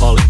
Folly.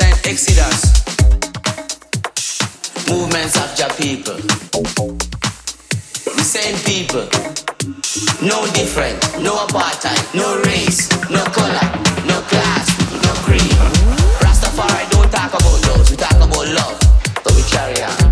Exodus Exodus. Movements of your people. The same people. No different, no apartheid, no race, no color, no class, no creed. Rastafari don't talk about those, we talk about love, so we carry on.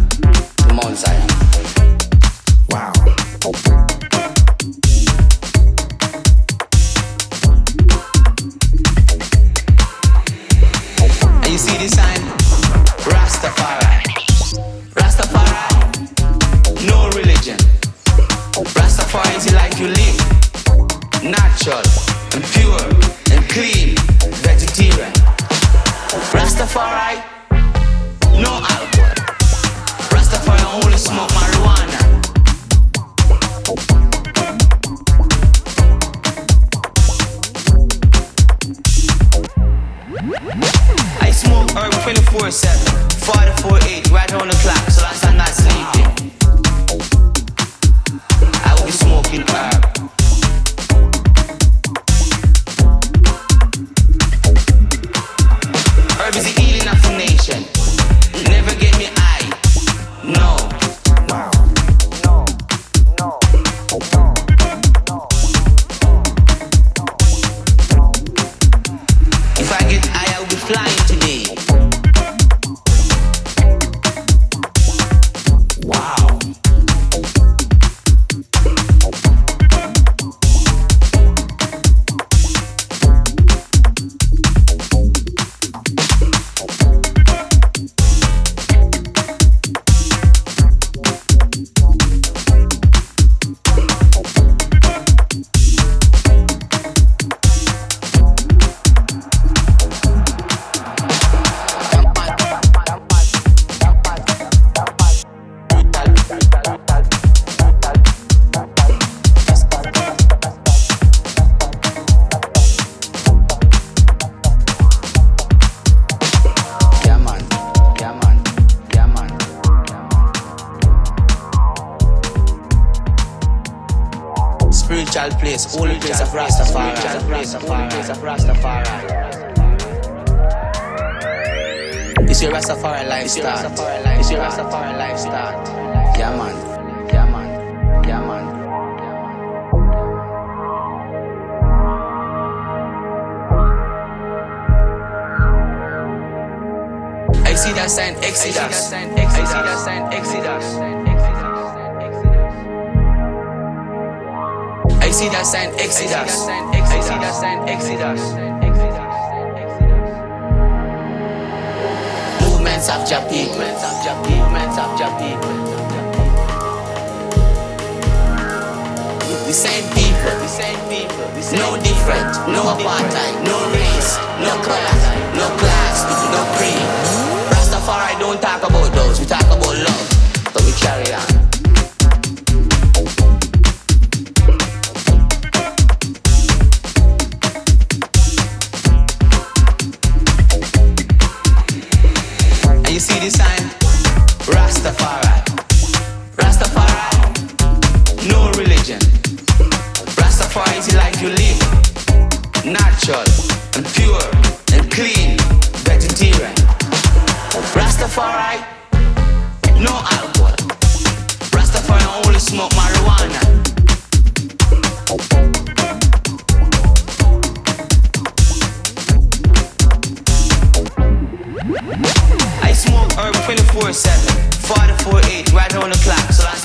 all of this. Exodus. Exodus and Exodus. Movements of Jah people. Movements of Jah people. Movements of Jah people. The same people, the same people, no different, no apartheid, no race, no class. no class, no creed. Rastafari don't talk about. I smoke herb 24-7, 4 to 4-8, right on the clock, so I